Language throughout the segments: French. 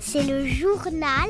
C'est le journal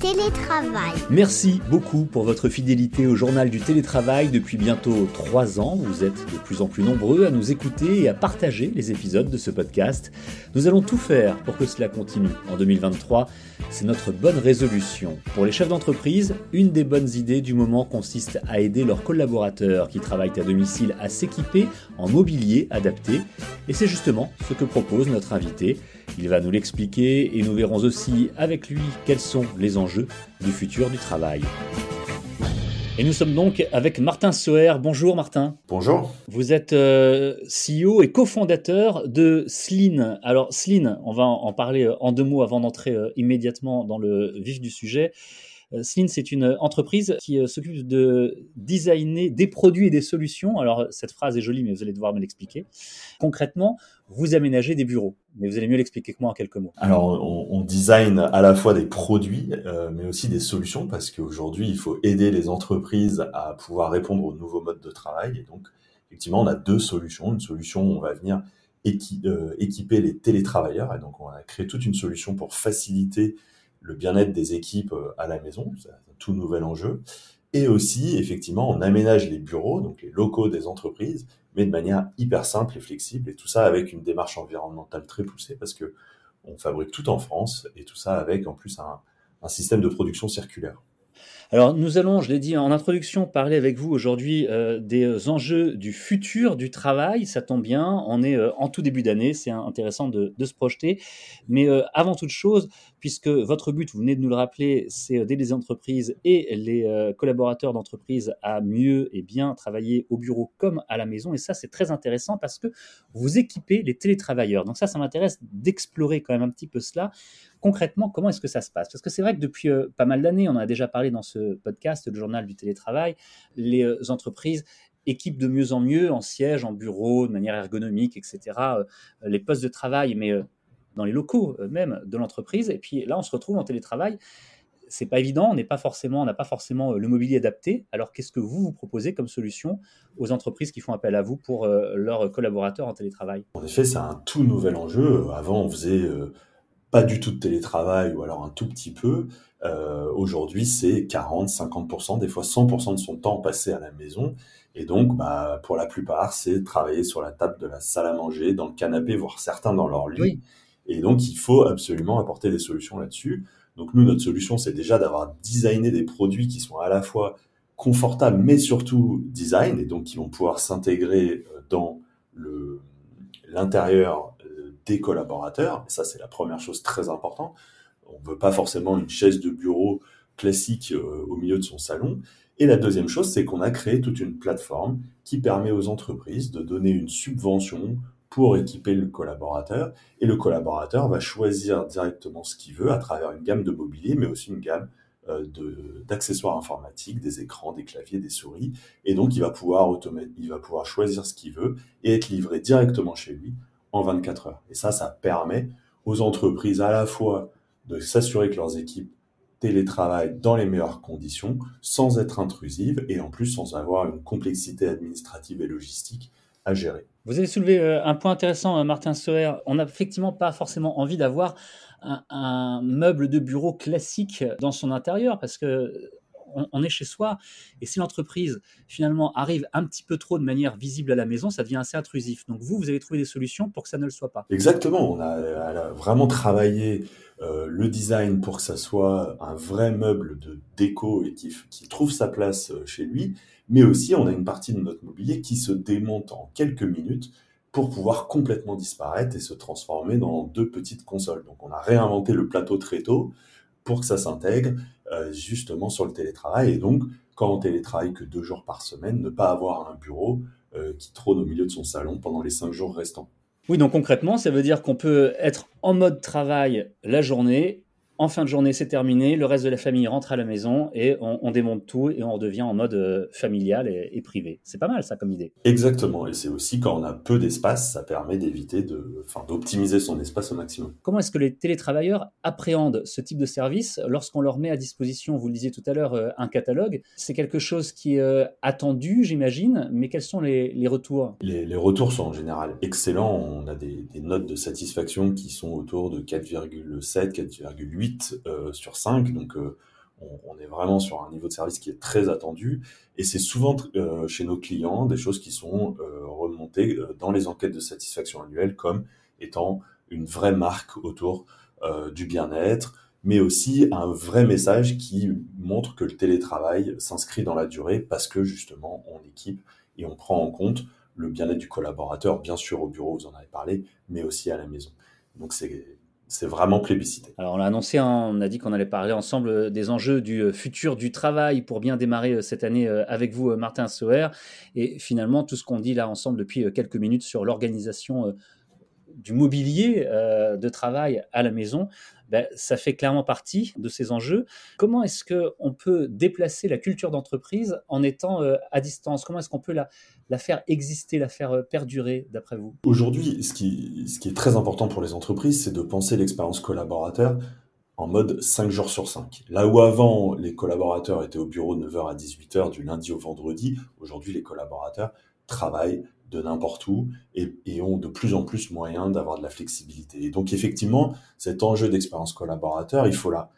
télétravail. Merci beaucoup pour votre fidélité au journal du télétravail depuis bientôt trois ans. Vous êtes de plus en plus nombreux à nous écouter et à partager les épisodes de ce podcast. Nous allons tout faire pour que cela continue en 2023. C'est notre bonne résolution. Pour les chefs d'entreprise, une des bonnes idées du moment consiste à aider leurs collaborateurs qui travaillent à domicile à s'équiper en mobilier adapté. Et c'est justement ce que propose notre invité. Il va nous l'expliquer et nous verrons aussi avec lui quels sont les enjeux du futur du travail. Et nous sommes donc avec Martin Soer. Bonjour Martin. Bonjour. Vous êtes euh, CEO et cofondateur de Sleen. Alors Sleen, on va en parler en deux mots avant d'entrer euh, immédiatement dans le vif du sujet. Euh, Sleen, c'est une entreprise qui s'occupe de designer des produits et des solutions. Alors, cette phrase est jolie, mais vous allez devoir me l'expliquer. Concrètement, vous aménagez des bureaux. Mais vous allez mieux l'expliquer que moi en quelques mots. Alors, on, on design à la fois des produits, euh, mais aussi des solutions, parce qu'aujourd'hui, il faut aider les entreprises à pouvoir répondre aux nouveaux modes de travail. Et donc, effectivement, on a deux solutions. Une solution, on va venir euh, équiper les télétravailleurs. Et donc, on a créé toute une solution pour faciliter le bien-être des équipes euh, à la maison. C'est un tout nouvel enjeu. Et aussi, effectivement, on aménage les bureaux, donc les locaux des entreprises, mais de manière hyper simple et flexible. Et tout ça avec une démarche environnementale très poussée parce que on fabrique tout en France et tout ça avec en plus un, système de production circulaire. Alors nous allons, je l'ai dit en introduction, parler avec vous aujourd'hui euh, des enjeux du futur du travail. Ça tombe bien, on est euh, en tout début d'année, c'est intéressant de, se projeter. Mais euh, avant toute chose, puisque votre but, vous venez de nous le rappeler, c'est d'aider les entreprises et les euh, collaborateurs d'entreprise à mieux et bien travailler au bureau comme à la maison. Et ça, c'est très intéressant parce que vous équipez les télétravailleurs. Donc ça, ça m'intéresse d'explorer quand même un petit peu cela concrètement, comment est-ce que ça se passe? Parce que c'est vrai que depuis euh, pas mal d'années, on en a déjà parlé dans ce podcast, le journal du télétravail, les euh, entreprises équipent de mieux en mieux en siège, en bureau, de manière ergonomique, etc., les postes de travail, mais dans les locaux même de l'entreprise. Et puis là, on se retrouve en télétravail. C'est pas évident, on n'est pas forcément, on n'a pas forcément le mobilier adapté. Alors, qu'est-ce que vous vous proposez comme solution aux entreprises qui font appel à vous pour leurs collaborateurs en télétravail? En effet, c'est un tout nouvel enjeu. Avant, on faisait pas du tout de télétravail ou alors un tout petit peu. Euh, Aujourd'hui, c'est 40, 50%, des fois 100% de son temps passé à la maison. Et donc, bah, pour la plupart, c'est travailler sur la table de la salle à manger, dans le canapé, voire certains dans leur lit. Oui. Et donc, il faut absolument apporter des solutions là-dessus. Donc, nous, notre solution, c'est déjà d'avoir designé des produits qui sont à la fois confortables, mais surtout design, et donc qui vont pouvoir s'intégrer euh, dans l'intérieur des collaborateurs. Et ça, c'est la première chose très importante. On ne veut pas forcément une chaise de bureau classique euh, au milieu de son salon. Et la deuxième chose, c'est qu'on a créé toute une plateforme qui permet aux entreprises de donner une subvention pour équiper le collaborateur. Et le collaborateur va choisir directement ce qu'il veut à travers une gamme de mobilier, mais aussi une gamme euh, d'accessoires informatiques, des écrans, des claviers, des souris. Et donc, il va pouvoir, il va pouvoir choisir ce qu'il veut et être livré directement chez lui en 24 heures. Et ça, ça permet aux entreprises à la fois de s'assurer que leurs équipes télétravaillent dans les meilleures conditions, sans être intrusives et en plus sans avoir une complexité administrative et logistique à gérer. Vous avez soulevé euh, un point intéressant, euh, Martin Soer. On n'a effectivement pas forcément envie d'avoir un, meuble de bureau classique dans son intérieur parce que on, est chez soi. Et si l'entreprise, finalement, arrive un petit peu trop de manière visible à la maison, ça devient assez intrusif. Donc vous, vous avez trouvé des solutions pour que ça ne le soit pas. Exactement. On a, vraiment travaillé euh, le design pour que ça soit un vrai meuble de déco et qui, qui trouve sa place chez lui. Mais aussi, on a une partie de notre mobilier qui se démonte en quelques minutes pour pouvoir complètement disparaître et se transformer dans deux petites consoles. Donc on a réinventé le plateau très tôt pour que ça s'intègre euh, justement sur le télétravail. Et donc, quand on télétravaille que deux jours par semaine, ne pas avoir un bureau euh, qui trône au milieu de son salon pendant les cinq jours restants. Oui, donc concrètement, ça veut dire qu'on peut être en mode travail la journée en fin de journée, c'est terminé, le reste de la famille rentre à la maison et on, démonte tout et on redevient en mode euh, familial et, privé. C'est pas mal ça comme idée. Exactement, et c'est aussi quand on a peu d'espace, ça permet d'éviter de, enfin, d'optimiser son espace au maximum. Comment est-ce que les télétravailleurs appréhendent ce type de service lorsqu'on leur met à disposition, vous le disiez tout à l'heure, euh, un catalogue? C'est quelque chose qui est euh, attendu, j'imagine, mais quels sont les, retours? Les, retours sont en général excellents. On a des, des notes de satisfaction qui sont autour de 4,7, 4,8 euh, sur 5, donc euh, on, est vraiment sur un niveau de service qui est très attendu. Et c'est souvent euh, chez nos clients des choses qui sont remontées dans les enquêtes de satisfaction annuelles comme étant une vraie marque autour du bien-être, mais aussi un vrai message qui montre que le télétravail s'inscrit dans la durée parce que justement on équipe et on prend en compte le bien-être du collaborateur, bien sûr au bureau, vous en avez parlé, mais aussi à la maison. Donc c'est c'est vraiment plébiscité. Alors on l'a annoncé, hein, on a dit qu'on allait parler ensemble euh, des enjeux du euh, futur du travail pour bien démarrer euh, cette année avec vous, Martin Sauer. Et finalement, tout ce qu'on dit là ensemble depuis quelques minutes sur l'organisation du mobilier de travail à la maison, ben, ça fait clairement partie de ces enjeux. Comment est-ce qu'on peut déplacer la culture d'entreprise en étant euh, à distance? Comment est-ce qu'on peut la, la, faire exister, la faire euh, perdurer, d'après vous? Aujourd'hui, ce qui, ce qui est très important pour les entreprises, c'est de penser l'expérience collaborateur en mode 5 jours sur 5. Là où avant, les collaborateurs étaient au bureau de 9h à 18h du lundi au vendredi, aujourd'hui, les collaborateurs travaillent de n'importe où et, ont de plus en plus moyen d'avoir de la flexibilité. Et donc effectivement, cet enjeu d'expérience collaborateur, il faut la,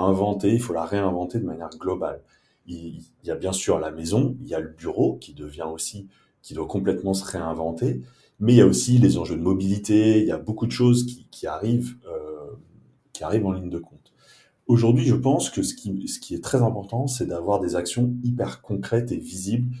inventer, il faut la réinventer de manière globale. Il, y a bien sûr la maison, il y a le bureau qui devient aussi, qui doit complètement se réinventer, mais il y a aussi les enjeux de mobilité, il y a beaucoup de choses qui, qui arrivent, euh, qui arrivent en ligne de compte. Aujourd'hui, je pense que ce qui, ce qui est très important, c'est d'avoir des actions hyper concrètes et visibles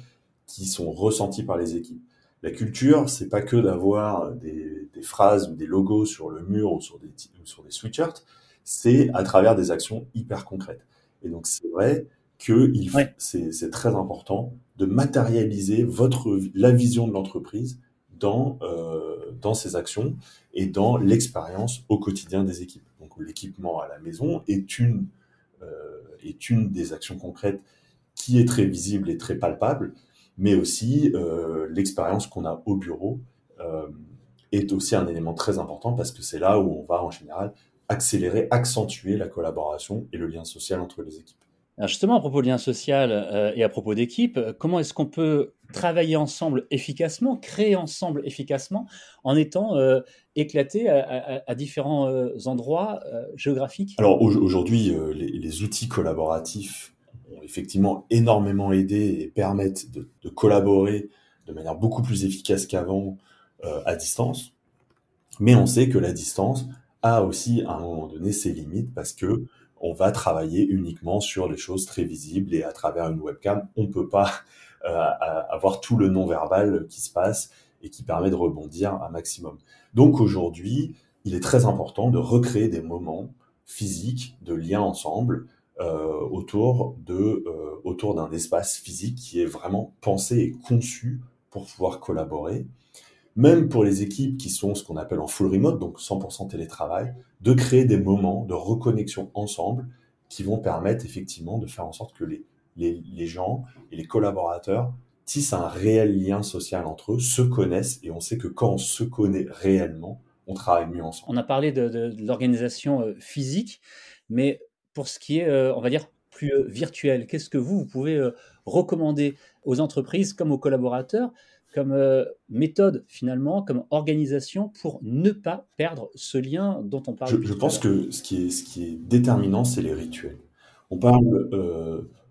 qui sont ressenties par les équipes. La culture, c'est pas que d'avoir des, phrases ou des logos sur le mur ou sur des, sur des sweatshirts, c'est à travers des actions hyper concrètes. Et donc c'est vrai que c'est très important de matérialiser votre la vision de l'entreprise dans euh, dans ces actions et dans l'expérience au quotidien des équipes. Donc l'équipement à la maison est une euh, est une des actions concrètes qui est très visible et très palpable, mais aussi euh, l'expérience qu'on a au bureau euh, est aussi un élément très important parce que c'est là où on va en général accélérer, accentuer la collaboration et le lien social entre les équipes. Alors justement, à propos de lien social euh, et à propos d'équipe, comment est-ce qu'on peut travailler ensemble efficacement, créer ensemble efficacement, en étant éclaté à, différents endroits géographiques? Alors aujourd'hui, les, les, outils collaboratifs effectivement énormément aidé et permettent de, collaborer de manière beaucoup plus efficace qu'avant euh, à distance. Mais on sait que la distance a aussi à un moment donné ses limites parce que on va travailler uniquement sur les choses très visibles et à travers une webcam, on peut pas euh, avoir tout le non-verbal qui se passe et qui permet de rebondir un maximum. Donc aujourd'hui, il est très important de recréer des moments physiques de lien ensemble autour de euh, autour d'un espace physique qui est vraiment pensé et conçu pour pouvoir collaborer. Même pour les équipes qui sont ce qu'on appelle en full remote, donc 100% télétravail, de créer des moments de reconnexion ensemble qui vont permettre effectivement de faire en sorte que les, les, les gens et les collaborateurs tissent un réel lien social entre eux, se connaissent, et on sait que quand on se connaît réellement, on travaille mieux ensemble. On a parlé de, de, de l'organisation euh, physique, mais pour ce qui est, euh, on va dire, plus euh, virtuel Qu'est-ce que vous, vous pouvez euh, recommander aux entreprises comme aux collaborateurs comme méthode finalement, comme organisation pour ne pas perdre ce lien dont on parle. Je, je pense que ce qui est, ce qui est déterminant, c'est les rituels. On parle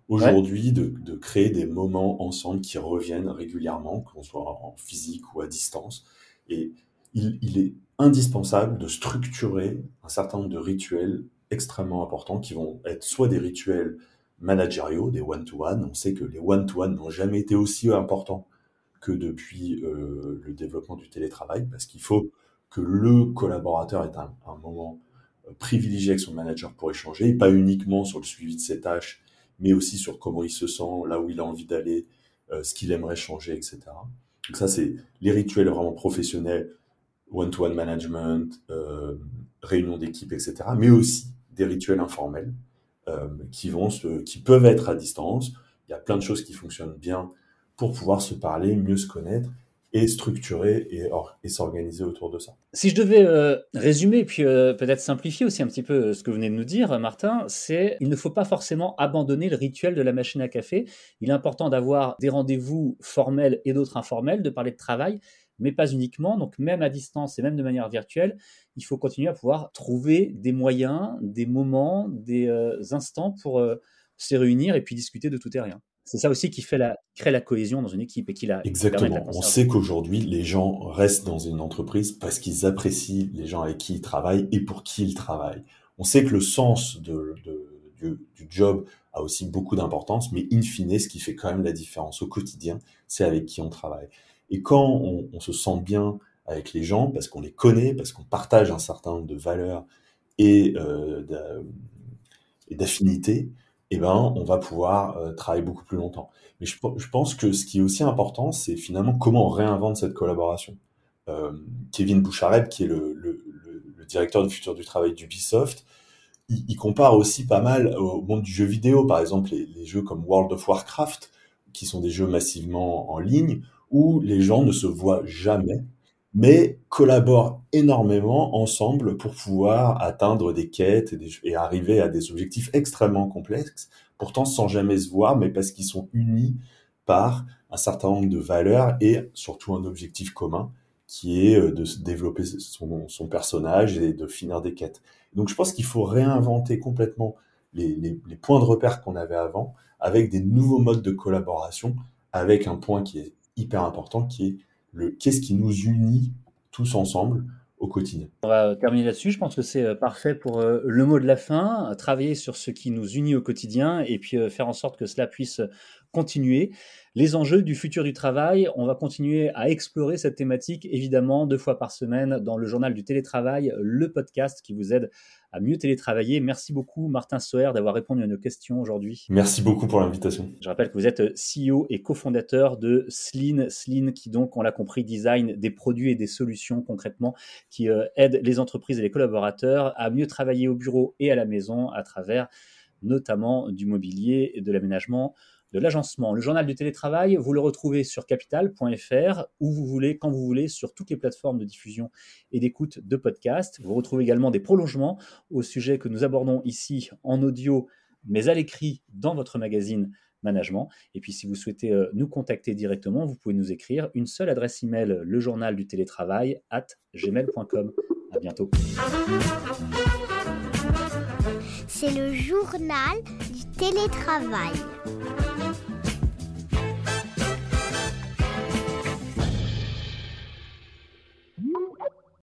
aujourd'hui de, de, créer des moments ensemble qui reviennent régulièrement, qu'on soit en physique ou à distance. Et il, il est indispensable de structurer un certain nombre de rituels extrêmement importants qui vont être soit des rituels managériaux, des one-to-one. On sait que les one-to-one n'ont jamais été aussi importants que depuis euh, le développement du télétravail, parce qu'il faut que le collaborateur ait un, moment euh, privilégié avec son manager pour échanger, pas uniquement sur le suivi de ses tâches, mais aussi sur comment il se sent, là où il a envie d'aller, euh, ce qu'il aimerait changer, etc. Donc ça, c'est les rituels vraiment professionnels, one-to-one management, réunion d'équipe, etc. Mais aussi des rituels informels qui, vont qui peuvent être à distance. Il y a plein de choses qui fonctionnent bien pour pouvoir se parler, mieux se connaître et structurer et, s'organiser autour de ça. Si je devais euh, résumer, puis euh, peut-être simplifier aussi un petit peu euh, ce que vous venez de nous dire, Martin, c'est il ne faut pas forcément abandonner le rituel de la machine à café. Il est important d'avoir des rendez-vous formels et d'autres informels, de parler de travail, mais pas uniquement. Donc même à distance et même de manière virtuelle, il faut continuer à pouvoir trouver des moyens, des moments, des instants pour se réunir et puis discuter de tout et rien. C'est ça aussi qui fait la, crée la cohésion dans une équipe et qui la. Exactement. On sait qu'aujourd'hui, les gens restent dans une entreprise parce qu'ils apprécient les gens avec qui ils travaillent et pour qui ils travaillent. On sait que le sens de, du, job a aussi beaucoup d'importance, mais in fine, ce qui fait quand même la différence au quotidien, c'est avec qui on travaille. Et quand on, se sent bien avec les gens, parce qu'on les connaît, parce qu'on partage un certain nombre de valeurs et euh, d'affinités, eh ben, on va pouvoir euh, travailler beaucoup plus longtemps. Mais je, pense que ce qui est aussi important, c'est finalement comment on réinvente cette collaboration. Euh, Kevin Bouchareb, qui est le, directeur du futur du travail d'Ubisoft, il, compare aussi pas mal au monde du jeu vidéo, par exemple les, les, jeux comme World of Warcraft, qui sont des jeux massivement en ligne, où les gens ne se voient jamais, mais collaborent énormément ensemble pour pouvoir atteindre des quêtes et, arriver à des objectifs extrêmement complexes, pourtant sans jamais se voir, mais parce qu'ils sont unis par un certain nombre de valeurs et surtout un objectif commun qui est euh, de développer son, son personnage et de finir des quêtes. Donc je pense qu'il faut réinventer complètement les points de repère qu'on avait avant avec des nouveaux modes de collaboration, avec un point qui est hyper important qui est le qu'est-ce qui nous unit tous ensemble au quotidien. On va terminer là-dessus. Je pense que c'est euh, parfait pour euh, le mot de la fin. Travailler sur ce qui nous unit au quotidien et puis euh, faire en sorte que cela puisse continuer. Les enjeux du futur du travail, on va continuer à explorer cette thématique évidemment deux fois par semaine dans le journal du télétravail, le podcast qui vous aide à mieux télétravailler. Merci beaucoup Martin Soer d'avoir répondu à nos questions aujourd'hui. Merci beaucoup pour l'invitation. Je rappelle que vous êtes CEO et cofondateur de Sleen, Sleen qui donc, on l'a compris, design des produits et des solutions concrètement qui euh, aident les entreprises et les collaborateurs à mieux travailler au bureau et à la maison à travers notamment du mobilier et de l'aménagement de l'agencement. Le journal du télétravail, vous le retrouvez sur capital.fr, où vous voulez, quand vous voulez, sur toutes les plateformes de diffusion et d'écoute de podcasts. Vous retrouvez également des prolongements au sujet que nous abordons ici en audio, mais à l'écrit dans votre magazine Management. Et puis, si vous souhaitez euh, nous contacter directement, vous pouvez nous écrire une seule adresse email, le journal du télétravail, at gmail.com. À bientôt. C'est le journal du télétravail.